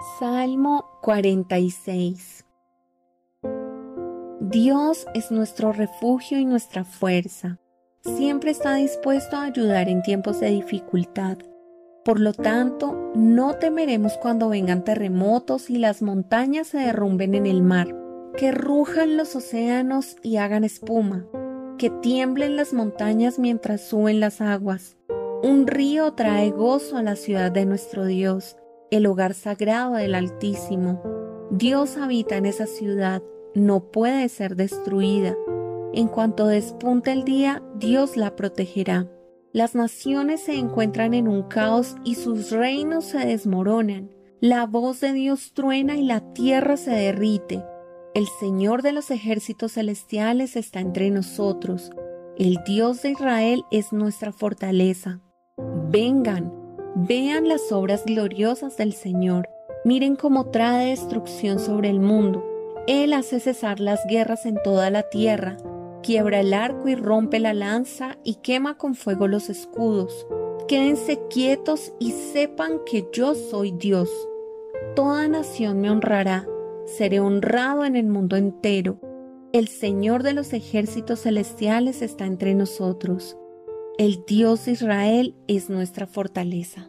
Salmo 46 Dios es nuestro refugio y nuestra fuerza. Siempre está dispuesto a ayudar en tiempos de dificultad. Por lo tanto, no temeremos cuando vengan terremotos y las montañas se derrumben en el mar, que rujan los océanos y hagan espuma, que tiemblen las montañas mientras suben las aguas. Un río trae gozo a la ciudad de nuestro Dios el hogar sagrado del Altísimo. Dios habita en esa ciudad, no puede ser destruida. En cuanto despunte el día, Dios la protegerá. Las naciones se encuentran en un caos y sus reinos se desmoronan. La voz de Dios truena y la tierra se derrite. El Señor de los ejércitos celestiales está entre nosotros. El Dios de Israel es nuestra fortaleza. Vengan, Vean las obras gloriosas del Señor. Miren cómo trae destrucción sobre el mundo. Él hace cesar las guerras en toda la tierra, quiebra el arco y rompe la lanza y quema con fuego los escudos. Quédense quietos y sepan que yo soy Dios. Toda nación me honrará, seré honrado en el mundo entero. El Señor de los ejércitos celestiales está entre nosotros. El Dios Israel es nuestra fortaleza.